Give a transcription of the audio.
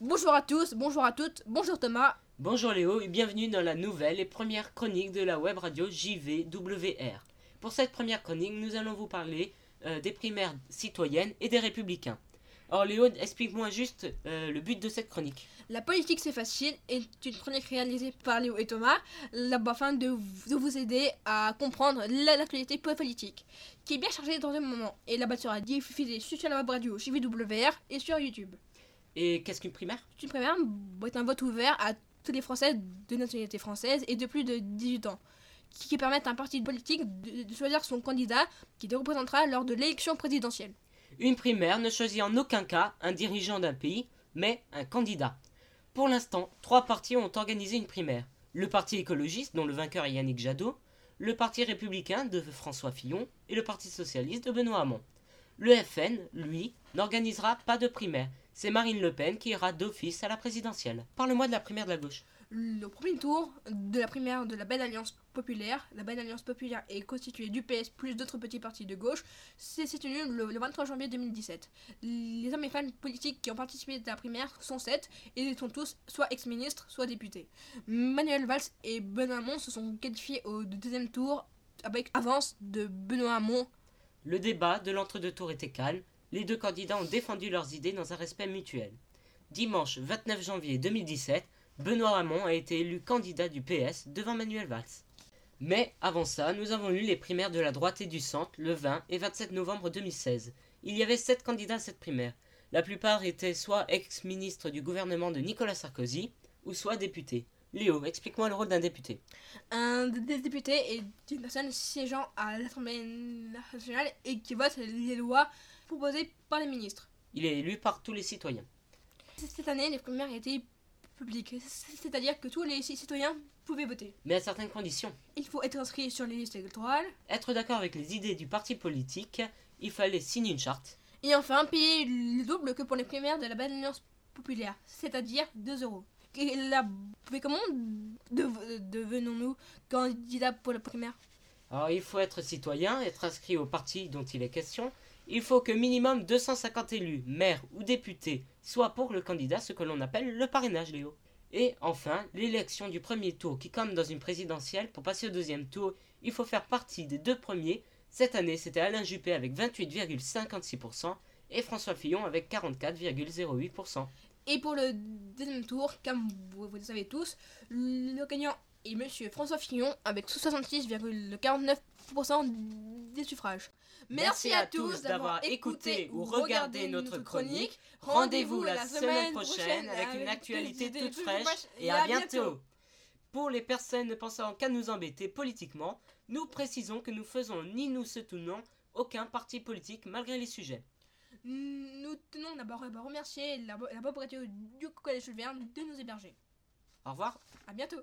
Bonjour à tous, bonjour à toutes, bonjour Thomas. Bonjour Léo et bienvenue dans la nouvelle et première chronique de la web radio JVWR. Pour cette première chronique, nous allons vous parler euh, des primaires citoyennes et des républicains. Alors Léo, explique-moi juste euh, le but de cette chronique. La politique c'est facile est une chronique réalisée par Léo et Thomas là- afin de, vous- de vous aider à comprendre la- l'actualité politique qui est bien chargée dans un moment et là-bas sera diffusée sur la web radio JVWR et sur YouTube. Et qu'est-ce qu'une primaire? Une première est un vote ouvert à tous les Français de nationalité française et de plus de 18 ans, qui, permettent à un parti politique de, choisir son candidat qui le représentera lors de l'élection présidentielle. Une primaire ne choisit en aucun cas un dirigeant d'un pays, mais un candidat. Pour l'instant, trois partis ont organisé une primaire. Le Parti écologiste, dont le vainqueur est Yannick Jadot, le Parti républicain de François Fillon et le Parti socialiste de Benoît Hamon. Le FN, lui, n'organisera pas de primaire. C'est Marine Le Pen qui ira d'office à la présidentielle. Parle-moi de la primaire de la gauche. Le premier tour de la primaire de la Belle Alliance Populaire, la Belle Alliance Populaire est constituée du PS plus d'autres petits partis de gauche, c'est c'est tenu le, le 23 janvier 2017. Les hommes et femmes politiques qui ont participé à la primaire sont sept et ils sont tous soit ex-ministres, soit députés. Manuel Valls et Benoît Hamon se sont qualifiés au deuxième tour avec avance de Benoît Hamon. Le débat de l'entre-deux tours était calme. Les deux candidats ont défendu leurs idées dans un respect mutuel. Dimanche 29 janvier 2017, Benoît Hamon a été élu candidat du PS devant Manuel Valls. Mais avant ça, nous avons eu les primaires de la droite et du centre le 20 et 27 novembre 2016. Il y avait sept candidats à cette primaire. La plupart étaient soit ex-ministres du gouvernement de Nicolas Sarkozy, ou soit députés. Léo, explique-moi le rôle d'un député. Un des députés est une personne siégeant à l'Assemblée nationale et qui vote les lois proposées par les ministres. Il est élu par tous les citoyens. Cette année, les primaires étaient publiques, c'est-à-dire que tous les citoyens pouvaient voter. Mais à certaines conditions. Il faut être inscrit sur les listes électorales Être d'accord avec les idées du parti politique, il fallait signer une charte. et enfin payer le double que pour les primaires de la Belle Alliance Populaire, c'est-à-dire 2 euros. Comment dev- devenons-nous candidats pour la primaire? Alors il faut être citoyen, être inscrit au parti dont il est question. Il faut que minimum 250 élus, maires ou députés, soient pour le candidat, ce que l'on appelle le parrainage, Léo. Et enfin, l'élection du premier tour, qui comme dans une présidentielle, pour passer au deuxième tour, il faut faire partie des deux premiers. Cette année, c'était Alain Juppé avec 28,56% et François Fillon avec 44,08%. Et pour le deuxième tour, comme vous, vous le savez tous, le gagnant est Monsieur François Fillon avec 66,49% des suffrages. Merci à tous d'avoir écouté ou regardé notre chronique. Rendez-vous la semaine prochaine avec une actualité toute fraîche et à bientôt. Pour les personnes ne pensant qu'à nous embêter politiquement, nous précisons que nous faisons ni nous soutenons aucun parti politique malgré les sujets. Nous tenons d'abord à remercier la, la Radio du Collège Jules Verne de nous héberger. Au revoir. À bientôt